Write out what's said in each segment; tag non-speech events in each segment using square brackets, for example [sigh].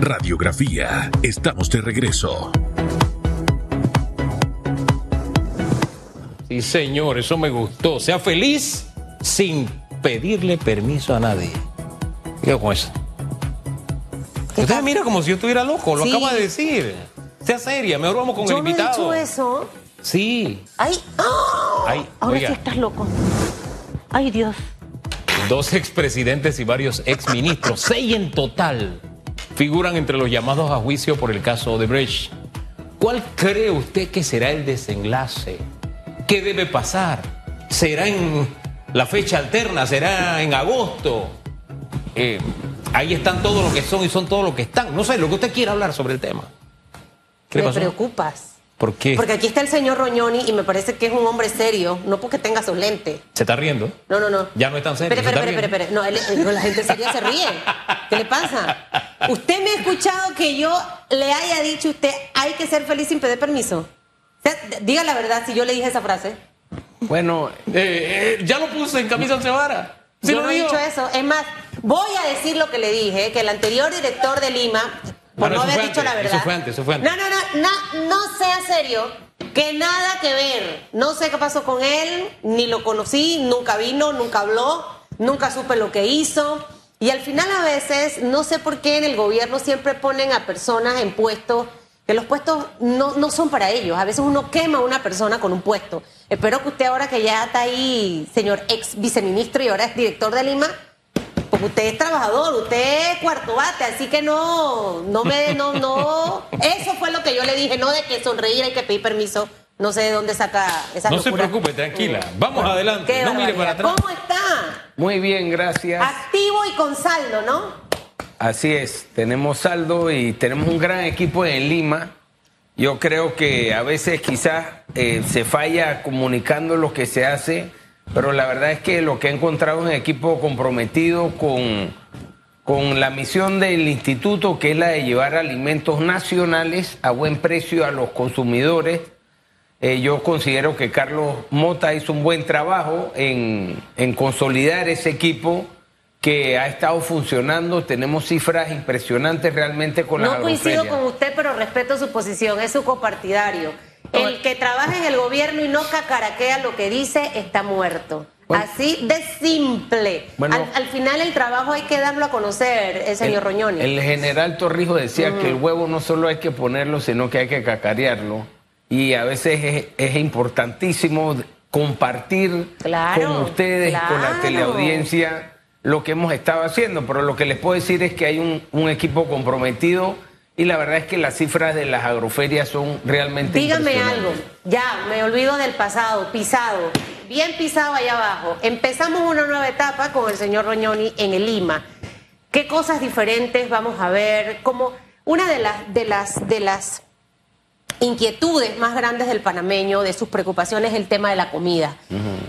Radiografía. Estamos de regreso. Sí, señor, eso me gustó. Sea feliz sin pedirle permiso a nadie. ¿Qué con eso? Usted mira como si yo estuviera loco, lo Sí. acaba de decir. Sea seria, mejor vamos con Yo el no he invitado. dicho eso. Sí. Ay, ¡ah! Ay, ahora oiga. sí estás loco. Ay, Dios. Dos expresidentes y varios exministros, seis en total, figuran entre los llamados a juicio por el caso de Brecht. ¿Cuál cree usted que será el desenlace? ¿Qué debe pasar? ¿Será en la fecha alterna? ¿Será en agosto? Eh, ahí están todo lo que son y son todo lo que están. No sé, lo que usted quiera hablar sobre el tema. ¿Qué le Me pasó? preocupas. ¿Por qué? Porque aquí está el señor Roñoni y me parece que es un hombre serio, no porque tenga sus lentes. ¿Se está riendo? No, no, no. Ya no es tan serio. Espere, ¿se está espere, espere, espere. No, él- no, la gente seria se ríe. ¿Qué le pasa? ¿Usted me ha escuchado que yo le haya dicho a usted hay que ser feliz sin pedir permiso? O sea, d- diga la verdad si yo le dije esa frase. Bueno, Eh, eh, ya lo puse en camisa once varas. ¿Sí yo lo no he dicho eso. Es más, voy a decir lo que le dije, que el anterior director de Lima, por no, no haber dicho la verdad. eso fue antes, eso fue antes. No, no, no, no, no sea serio, que nada que ver. No sé qué pasó con él, ni lo conocí, nunca vino, nunca habló, nunca supe lo que hizo. Y al final a veces, no sé por qué en el gobierno siempre ponen a personas en puestos que los puestos no, no son para ellos. A veces uno quema a una persona con un puesto. Espero que usted ahora que ya está ahí, señor ex viceministro y ahora es director de Lima, usted es trabajador, usted es cuarto bate, así que no, no me, no, no. [laughs] Eso fue lo que yo le dije, no de que sonreír hay que pedir permiso. No sé de dónde saca esa No se preocupe, tranquila. Vamos adelante. No mire para atrás. ¿Cómo está? muy bien, gracias. Activo y con saldo, ¿no? Así es, tenemos saldo y tenemos un gran equipo en Lima. Yo creo que a veces quizás eh, se falla comunicando lo que se hace, pero la verdad es que lo que he encontrado es un equipo comprometido con, con la misión del instituto, que es la de llevar alimentos nacionales a buen precio a los consumidores. Eh, yo considero que Carlos Mota hizo un buen trabajo en, en consolidar ese equipo que ha estado funcionando. Tenemos cifras impresionantes realmente con las No coincido con usted, pero respeto su posición, es su copartidario. El que trabaja en el gobierno y no cacaraquea lo que dice está muerto. Bueno. Así de simple. Bueno. al, al final el trabajo hay que darlo a conocer, el señor Roñoni. el general Torrijos decía que el huevo no solo hay que ponerlo, sino que hay que cacarearlo. Y a veces es, es importantísimo compartir Claro, con ustedes, con la claro. teleaudiencia, lo que hemos estado haciendo. Pero lo que les puedo decir es que hay un, un equipo comprometido y la verdad es que las cifras de las agroferias son realmente Dígame algo, ya, me olvido del pasado, pisado, bien pisado allá abajo. Empezamos una nueva etapa con el señor Roñoni en el Lima. ¿Qué cosas diferentes vamos a ver? Como una de las, de las, de las inquietudes más grandes del panameño, de sus preocupaciones, es el tema de la comida.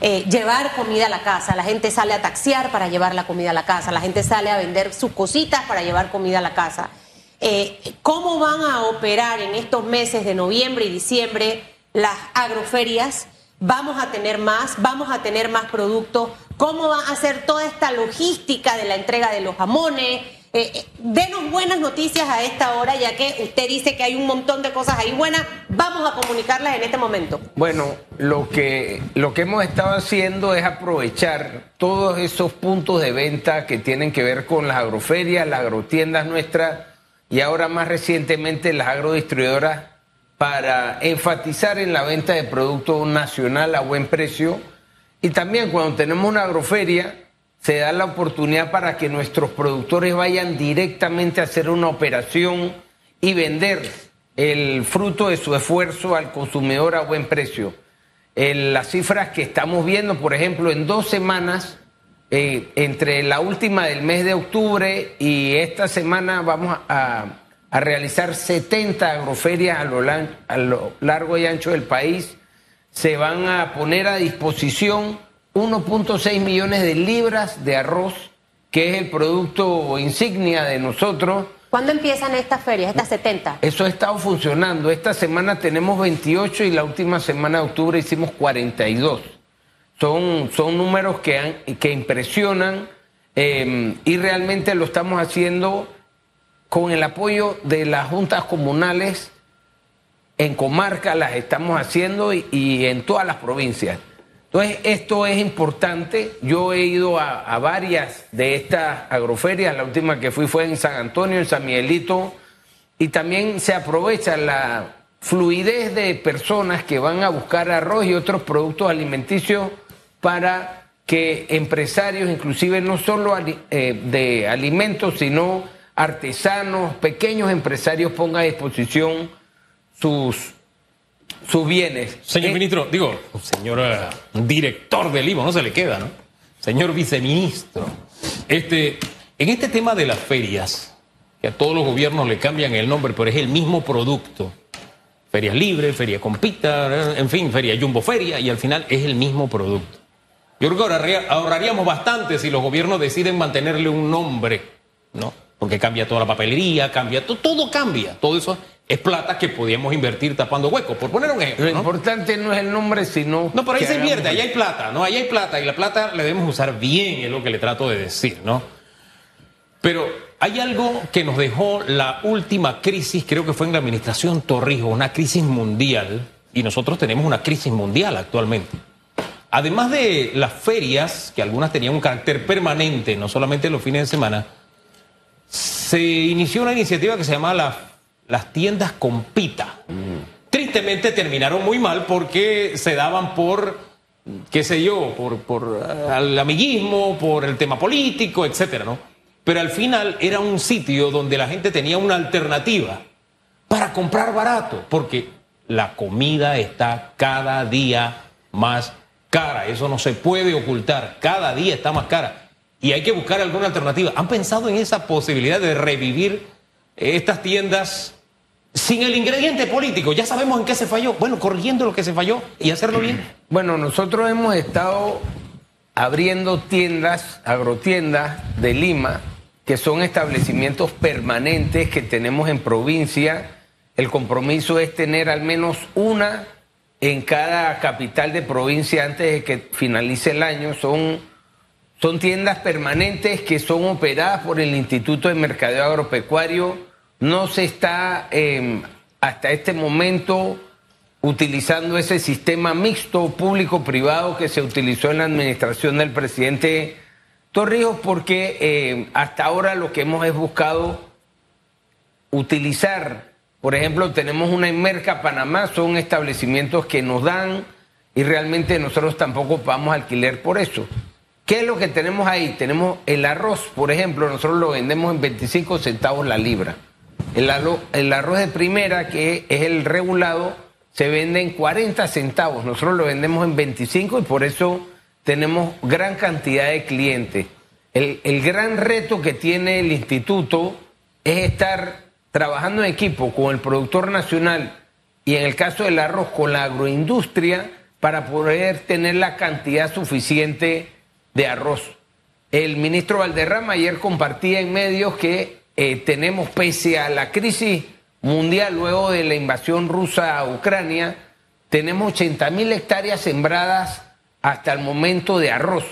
Eh, llevar comida a la casa. La gente sale a taxiar para llevar la comida a la casa. La gente sale a vender sus cositas para llevar comida a la casa. Eh, ¿Cómo van a operar en estos meses de noviembre y diciembre las agroferias? ¿Vamos a tener más? ¿Vamos a tener más productos? ¿Cómo va a ser toda esta logística de la entrega de los jamones? Eh, eh, denos buenas noticias a esta hora, ya que usted dice que hay un montón de cosas ahí buenas. Vamos a comunicarlas en este momento. Bueno, lo que, lo que hemos estado haciendo es aprovechar todos esos puntos de venta que tienen que ver con las agroferias, las agrotiendas nuestras y ahora más recientemente las agrodistribuidoras para enfatizar en la venta de producto nacional a buen precio. Y también cuando tenemos una agroferia, se da la oportunidad para que nuestros productores vayan directamente a hacer una operación y vender el fruto de su esfuerzo al consumidor a buen precio. Las cifras que estamos viendo, por ejemplo, en dos semanas, eh, entre la última del mes de octubre y esta semana vamos a, a realizar 70 agroferias a lo, lan- a lo largo y ancho del país. Se van a poner a disposición 1.6 millones de libras de arroz, que es el producto insignia de nosotros. ¿Cuándo empiezan estas ferias, estas 70? Eso ha estado funcionando. Esta semana tenemos 28 y la última semana de octubre hicimos 42. Son, son números que, que impresionan eh, y realmente lo estamos haciendo con el apoyo de las juntas comunales en comarca las estamos haciendo y, en todas las provincias. Entonces, esto es importante. Yo he ido a, varias de estas agroferias. La última que fui fue en San Antonio, en San Miguelito. Y también se aprovecha la fluidez de personas que van a buscar arroz y otros productos alimenticios para que empresarios, inclusive no solo eh, de alimentos, sino artesanos, pequeños empresarios pongan a disposición sus, sus bienes. Señor Eh, ministro, digo, señor eh, director del IVA, no se le queda, ¿no? Señor viceministro, este, en este tema de las ferias, que a todos los gobiernos le cambian el nombre, pero es el mismo producto. Ferias Libre, Feria Compita, en fin, Feria Jumbo Feria, y al final es el mismo producto. Yo creo que ahorraría- ahorraríamos bastante si los gobiernos deciden mantenerle un nombre, ¿no? Porque cambia toda la papelería, cambia, to- todo cambia. Todo eso es plata que podíamos invertir tapando huecos, por poner un Lo ejemplo. ¿no? importante no es el nombre, sino. No, pero ahí se invierte, ahí hay plata, ¿no? Ahí hay plata y la plata la debemos usar bien, es lo que le trato de decir, ¿no? Pero hay algo que nos dejó la última crisis, creo que fue en la administración Torrijos, una crisis mundial, y nosotros tenemos una crisis mundial actualmente. Además de las ferias, que algunas tenían un carácter permanente, no solamente los fines de semana, se inició una iniciativa que se llamaba la- las tiendas Compita. Tristemente terminaron muy mal porque se daban por, qué sé yo, por, por eh, el amiguismo, por el tema político, etcétera, ¿no? Pero al final era un sitio donde la gente tenía una alternativa para comprar barato, porque la comida está cada día más cara, eso no se puede ocultar, cada día está más cara y hay que buscar alguna alternativa. ¿Han pensado en esa posibilidad de revivir eh, estas tiendas sin el ingrediente político? Ya sabemos en qué se falló. Bueno, corrigiendo lo que se falló y hacerlo bien. Bueno, nosotros hemos estado abriendo tiendas, agrotiendas de Lima, que son establecimientos permanentes que tenemos en provincia. El compromiso es tener al menos una en cada capital de provincia antes de que finalice el año. Son, son tiendas permanentes que son operadas por el Instituto de Mercadeo Agropecuario. No se está eh, hasta este momento utilizando ese sistema mixto público-privado que se utilizó en la administración del presidente Torrijos porque eh, hasta ahora lo que hemos es buscado utilizar, por ejemplo, tenemos una en Merca Panamá, son establecimientos que nos dan y realmente nosotros tampoco pagamos alquiler por eso. ¿Qué es lo que tenemos ahí? Tenemos el arroz, por ejemplo, nosotros lo vendemos en 25 centavos la libra. El, arro- el arroz de primera, que es el regulado, se vende en 40 centavos. Nosotros lo vendemos en 25 y por eso tenemos gran cantidad de clientes. El gran reto que tiene el instituto es estar trabajando en equipo con el productor nacional y en el caso del arroz con la agroindustria para poder tener la cantidad suficiente de arroz. El ministro Valderrama ayer compartía en medios que eh, tenemos, pese a la crisis mundial luego de la invasión rusa a Ucrania, tenemos 80 mil hectáreas sembradas hasta el momento de arroz,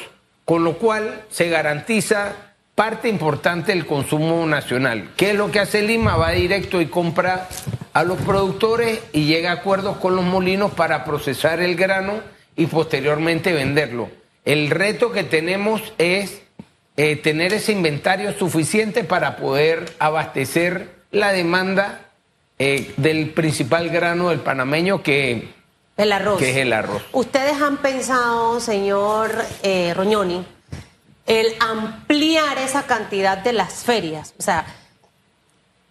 con lo cual se garantiza parte importante del consumo nacional. ¿Qué es lo que hace Lima? Va directo y compra a los productores y llega a acuerdos con los molinos para procesar el grano y posteriormente venderlo. El reto que tenemos es eh, tener ese inventario suficiente para poder abastecer la demanda eh, del principal grano del panameño que, El arroz. que es el arroz. ¿Ustedes han pensado, señor eh, Roñoni, el ampliar esa cantidad de las ferias? O sea,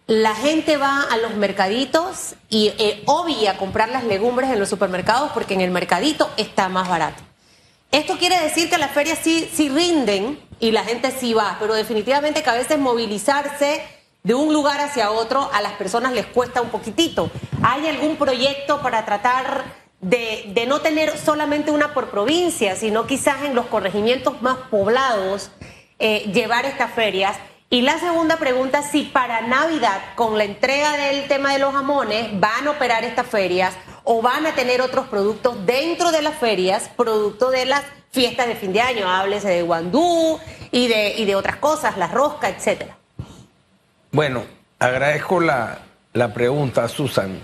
la gente va a los mercaditos y eh, obvia comprar las legumbres en los supermercados porque en el mercadito está más barato. Esto quiere decir que las ferias sí, sí rinden y la gente sí va, pero definitivamente que a veces movilizarse de un lugar hacia otro a las personas les cuesta un poquitito. ¿Hay algún proyecto para tratar de, de no tener solamente una por provincia, sino quizás en los corregimientos más poblados eh, llevar estas ferias? Y la segunda pregunta, si para Navidad, con la entrega del tema de los jamones, van a operar estas ferias o van a tener otros productos dentro de las ferias, producto de las fiestas de fin de año, háblese de guandú y de, y de otras cosas, la rosca, etcétera. Bueno, agradezco la, la pregunta, Susan.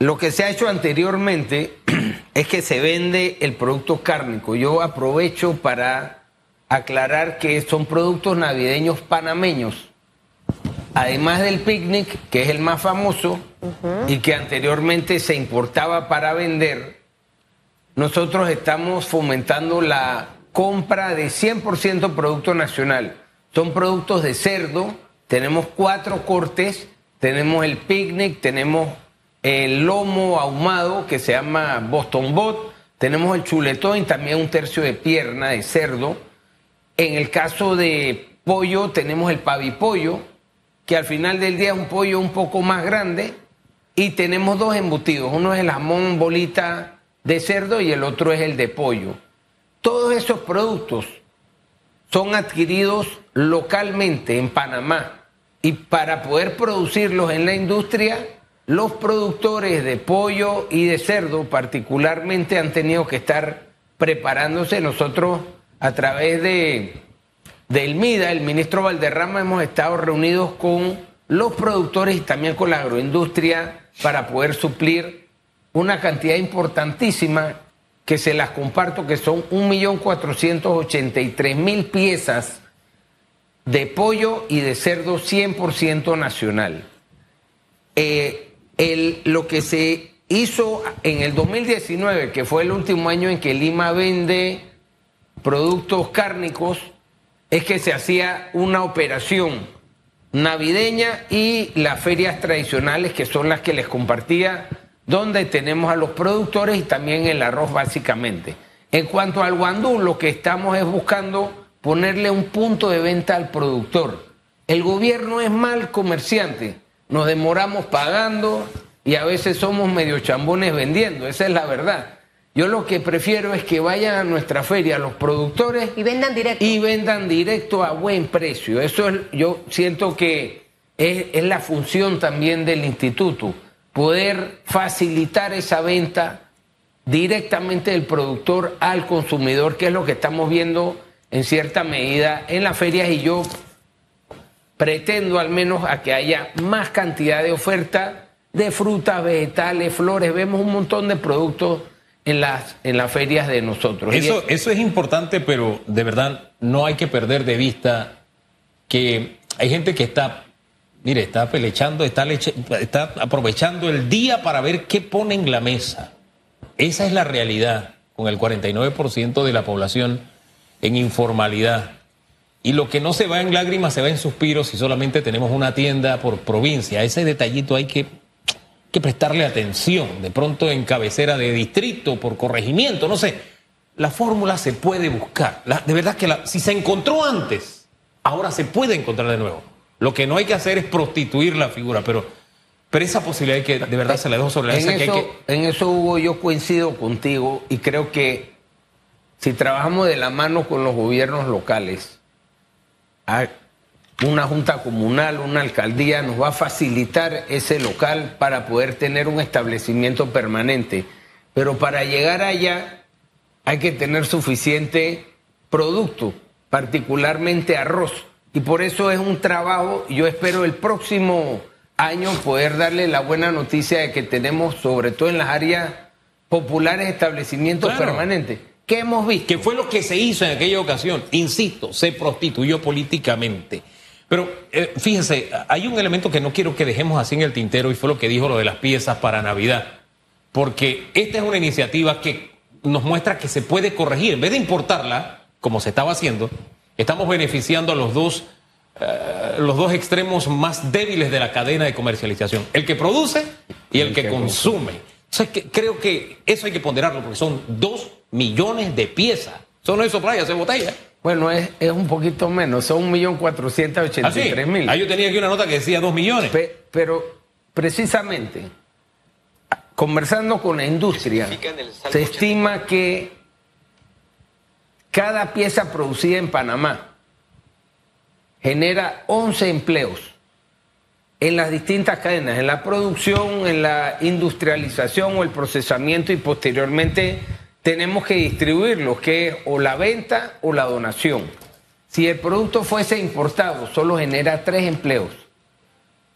Lo que se ha hecho anteriormente [clears throat] es que se vende el producto cárnico. Yo aprovecho para aclarar que son productos navideños panameños. Además del picnic, que es el más famoso y que anteriormente se importaba para vender, nosotros estamos fomentando la compra de 100% producto nacional. Son productos de cerdo, tenemos cuatro cortes, tenemos el picnic, tenemos el lomo ahumado que se llama Boston Bot, tenemos el chuletón y también un tercio de pierna de cerdo. En el caso de pollo tenemos el pavipollo, que al final del día es un pollo un poco más grande, y tenemos dos embutidos, uno es el jamón bolita de cerdo y el otro es el de pollo. Todos esos productos son adquiridos localmente en Panamá y para poder producirlos en la industria los productores de pollo y de cerdo particularmente han tenido que estar preparándose. Nosotros a través de del MIDA, el ministro Valderrama, hemos estado reunidos con los productores y también con la agroindustria para poder suplir una cantidad importantísima que se las comparto, que son 1.483.000 piezas de pollo y de cerdo 100% nacional. Eh, lo que se hizo en el 2019, que fue el último año en que Lima vende productos cárnicos, es que se hacía una operación navideña y las ferias tradicionales, que son las que les compartía, donde tenemos a los productores y también el arroz básicamente. En cuanto al guandú, lo que estamos es buscando ponerle un punto de venta al productor. El gobierno es mal comerciante nos demoramos pagando y a veces somos medio chambones vendiendo, esa es la verdad. Yo lo que prefiero es que vayan a nuestra feria los productores y vendan directo y vendan directo a buen precio. Eso es, yo siento que es, es la función también del instituto, poder facilitar esa venta directamente del productor al consumidor, que es lo que estamos viendo en cierta medida en las ferias y yo pretendo al menos a que haya más cantidad de oferta de frutas, vegetales, flores. Vemos un montón de productos en las, en las ferias de nosotros. Eso, eso es importante, pero de verdad no hay que perder de vista que hay gente que está, mire, está pelechando, está, está aprovechando el día para ver qué pone en la mesa. Esa es la realidad, con el 49% de la población en informalidad. Y lo que no se va en lágrimas se va en suspiros si solamente tenemos una tienda por provincia. Ese detallito hay que, que prestarle atención. De pronto en cabecera de distrito, por corregimiento, no sé. La fórmula se puede buscar. de verdad que si se encontró antes, ahora se puede encontrar de nuevo. Lo que no hay que hacer es prostituir la figura, pero, pero esa posibilidad que de verdad se la dejo sobre la mesa. En, eso, en eso, Hugo, yo coincido contigo y creo que si trabajamos de la mano con los gobiernos locales, una junta comunal, una alcaldía, nos va a facilitar ese local para poder tener un establecimiento permanente. Pero para llegar allá hay que tener suficiente producto, particularmente arroz. Y por eso es un trabajo, yo espero el próximo año poder darle la buena noticia de que tenemos, sobre todo en las áreas populares, establecimientos permanentes. ¿Qué hemos visto? Que fue lo que se hizo en aquella ocasión. Insisto, se prostituyó políticamente. Pero eh, fíjense, hay un elemento que no quiero que dejemos así en el tintero y fue lo que dijo lo de las piezas para Navidad. Porque esta es una iniciativa que nos muestra que se puede corregir. En vez de importarla, como se estaba haciendo, estamos beneficiando a los dos, eh, los dos extremos más débiles de la cadena de comercialización. El que produce y el, que, consume. creo que eso hay que ponderarlo porque son dos millones de piezas. Eso no es hacer botella. Bueno, es, es, un poquito menos, son un millón cuatrocientos ochenta y tres mil. Ah, yo tenía aquí una nota que decía dos millones. pero precisamente, conversando con la industria, se estima que cada pieza producida en Panamá genera 11 empleos en las distintas cadenas, en la producción, en la industrialización o el procesamiento y posteriormente tenemos que distribuirlo, que es o la venta o la donación. Si el producto fuese importado, solo genera tres empleos.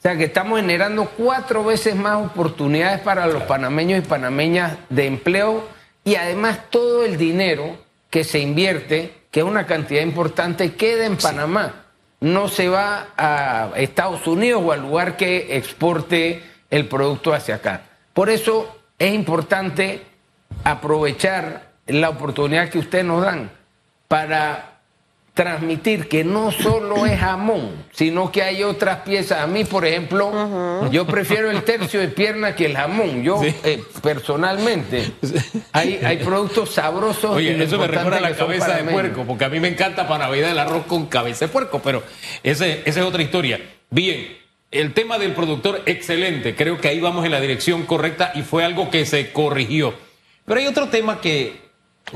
sea que estamos generando cuatro veces más oportunidades para los panameños y panameñas de empleo y además todo el dinero que se invierte, que es una cantidad importante, queda en Panamá. No se va a Estados Unidos o al lugar que exporte el producto hacia acá. Por eso es importante aprovechar la oportunidad que ustedes nos dan para transmitir que no solo es jamón, sino que hay otras piezas. A mí, por ejemplo, yo prefiero el tercio de pierna que el jamón. Yo, eh, personalmente, hay, hay productos sabrosos. Oye, eso me recuerda a la cabeza de puerco, porque a mí me encanta para Navidad el arroz con cabeza de puerco, pero ese, esa es otra historia. Bien, el tema del productor, excelente. Creo que ahí vamos en la dirección correcta y fue algo que se corrigió. Pero hay otro tema que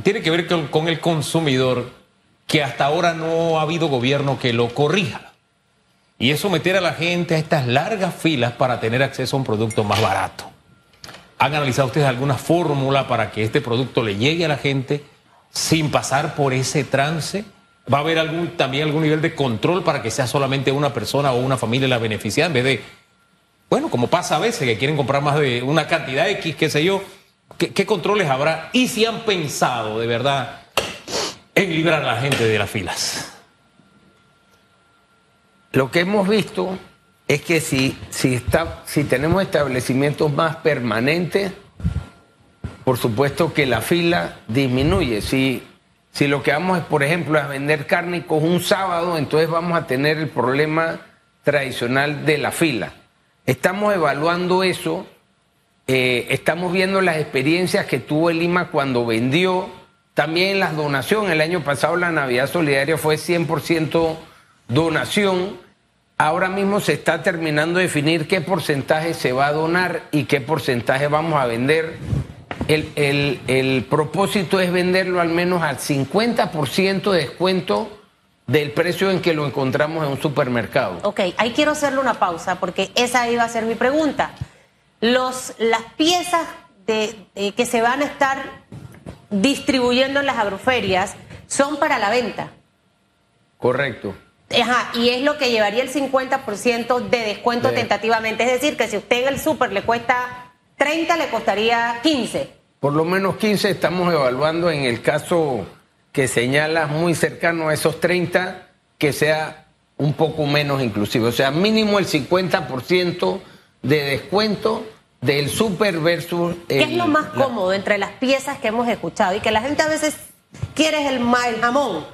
tiene que ver con el consumidor que hasta ahora no ha habido gobierno que lo corrija. Y es someter a la gente a estas largas filas para tener acceso a un producto más barato. ¿Han analizado ustedes alguna fórmula para que este producto le llegue a la gente sin pasar por ese trance? ¿Va a haber algún, también algún nivel de control para que sea solamente una persona o una familia la beneficiada en vez de, bueno, como pasa a veces, que quieren comprar más de una cantidad X, qué sé yo? ¿Qué, controles habrá? Y si han pensado de verdad en librar a la gente de las filas. Lo que hemos visto es que si, si tenemos establecimientos más permanentes, por supuesto que la fila disminuye. Si, si lo que vamos es, por ejemplo, a vender cárnicos un sábado, entonces vamos a tener el problema tradicional de la fila. Estamos evaluando eso, eh, estamos viendo las experiencias que tuvo el Lima cuando vendió también las donaciones. El año pasado la Navidad Solidaria fue 100% donación. Ahora mismo se está terminando de definir qué porcentaje se va a donar y qué porcentaje vamos a vender. El, el propósito es venderlo al menos al 50% de descuento del precio en que lo encontramos en un supermercado. Ok, ahí quiero hacerle una pausa porque esa iba a ser mi pregunta. Los, las piezas de, que se van a estar distribuyendo en las agroferias son para la venta. Correcto. Ajá, y es lo que llevaría el 50% de descuento tentativamente. Es decir, que si usted en el súper le cuesta 30, le costaría 15. Por lo menos 15 estamos evaluando en el caso que señala muy cercano a esos 30, que sea un poco menos inclusive. O sea, mínimo el 50% de descuento del super versus... ¿Qué es lo más cómodo entre las piezas que hemos escuchado? Y que la gente a veces quiere el, el jamón,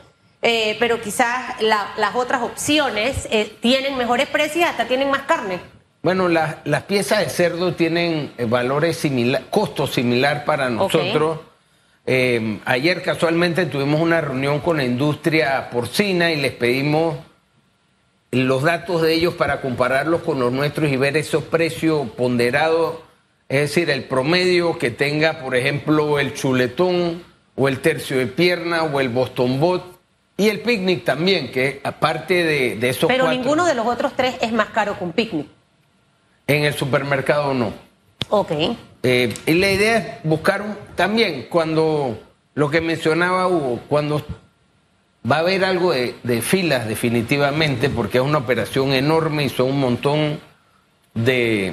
eh, pero quizás las otras opciones eh, tienen mejores precios y hasta tienen más carne. Bueno, las piezas de cerdo tienen eh, valores similar, costos similar para nosotros. ayer casualmente tuvimos una reunión con la industria porcina y les pedimos los datos de ellos para compararlos con los nuestros y ver esos precios ponderados, es decir, el promedio que tenga, por ejemplo, el chuletón o el tercio de pierna o el Boston Bot y el picnic también, que aparte de, de esos Pero ninguno de los otros tres es más caro que un picnic. En el supermercado no. Ok. Eh, y la idea es buscar también cuando lo que mencionaba Hugo, cuando Va a haber algo de, filas definitivamente porque es una operación enorme y son un montón de,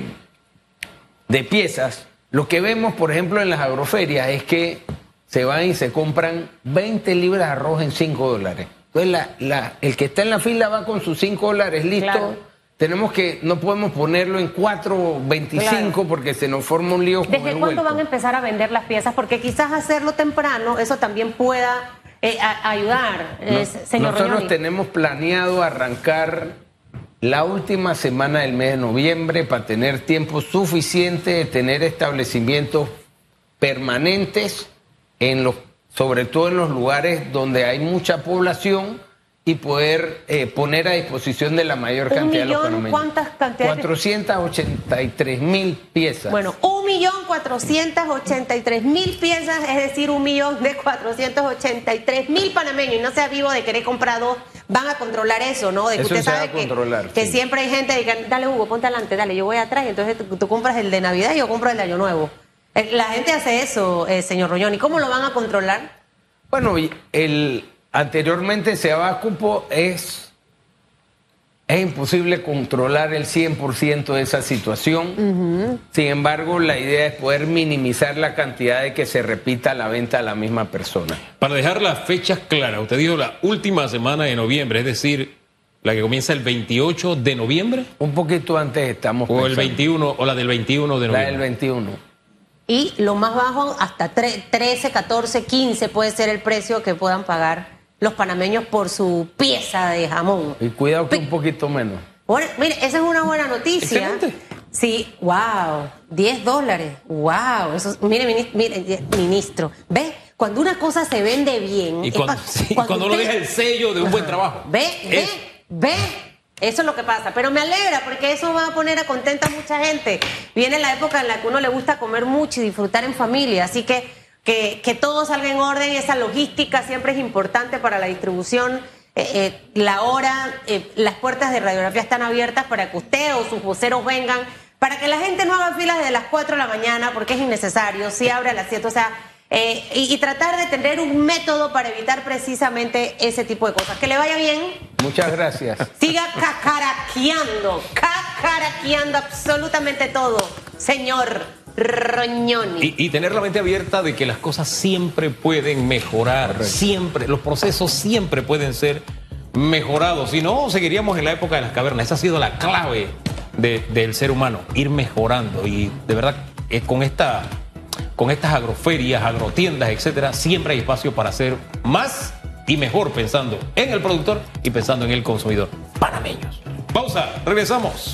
de piezas. Lo que vemos, por ejemplo, en las agroferias es que se van y se compran 20 libras de arroz en 5 dólares. Entonces, la, el que está en la fila va con sus 5 dólares listo. Tenemos que, no podemos ponerlo en 4.25 porque se nos forma un lío. ¿Desde cuándo van a empezar a vender las piezas? Porque quizás hacerlo temprano, eso también pueda eh, ayudar, eh, señor Nosotros tenemos planeado arrancar la última semana del mes de noviembre para tener tiempo suficiente de tener establecimientos permanentes en los, sobre todo en los lugares donde hay mucha población y poder eh, poner a disposición de la mayor cantidad de los ¿Cuántas cantidades? 483 mil piezas. Bueno, un millón 483 mil piezas, es decir, un millón de 483 mil panameños. Y no sea vivo de querer comprar dos, van a controlar eso, ¿no? De que usted sabe que, que siempre hay gente que dale Hugo, ponte adelante, dale, yo voy atrás, entonces tú, compras el de Navidad y yo compro el de Año Nuevo. Eh, la gente hace eso, eh, señor Roñón. ¿Y cómo lo van a controlar? Bueno, el, Anteriormente se daba cupo es Es imposible controlar el 100% de esa situación. Sin embargo, la idea es poder minimizar la cantidad de que se repita la venta a la misma persona. Para dejar las fechas claras, usted dijo la última semana de noviembre, es decir, la que comienza el 28 de noviembre. Un poquito antes estamos. O el 21, o la del 21 de noviembre. La del 21. Y lo más bajo, hasta 13, 14, 15 puede ser el precio que puedan pagar los panameños por su pieza de jamón. Y cuidado que un poquito menos. Bueno, mire, esa es una buena noticia. Excelente. Sí, wow, 10 dólares, wow. Eso, mire, mire, ministro, ¿ve? Cuando una cosa se vende bien. Y cuando, cuando, uno deja el sello de un buen trabajo. ¿Ve? ¿Ve? ¿Ve? Eso es lo que pasa. Pero me alegra porque eso va a poner a contenta a mucha gente. Viene la época en la que uno le gusta comer mucho y disfrutar en familia. Así que que, todo salga en orden, esa logística siempre es importante para la distribución. Eh, eh, la hora, eh, las puertas de radiografía están abiertas para que usted o sus voceros vengan, para que la gente no haga filas desde las 4 de la mañana porque es innecesario, si abre a las 7, o sea, y, y, tratar de tener un método para evitar precisamente ese tipo de cosas. Que le vaya bien. Muchas gracias. Siga cacaraqueando, cacaraqueando absolutamente todo, señor. Roñoni. Y, tener la mente abierta de que las cosas siempre pueden mejorar, siempre, los procesos siempre pueden ser mejorados. Si no, seguiríamos en la época de las cavernas. Esa ha sido la clave del ser humano, ir mejorando. Y de verdad, eh, con, esta, con estas agroferias, agrotiendas, etcétera, siempre hay espacio para hacer más y mejor pensando en el productor y pensando en el consumidor. Panameños. Pausa, regresamos.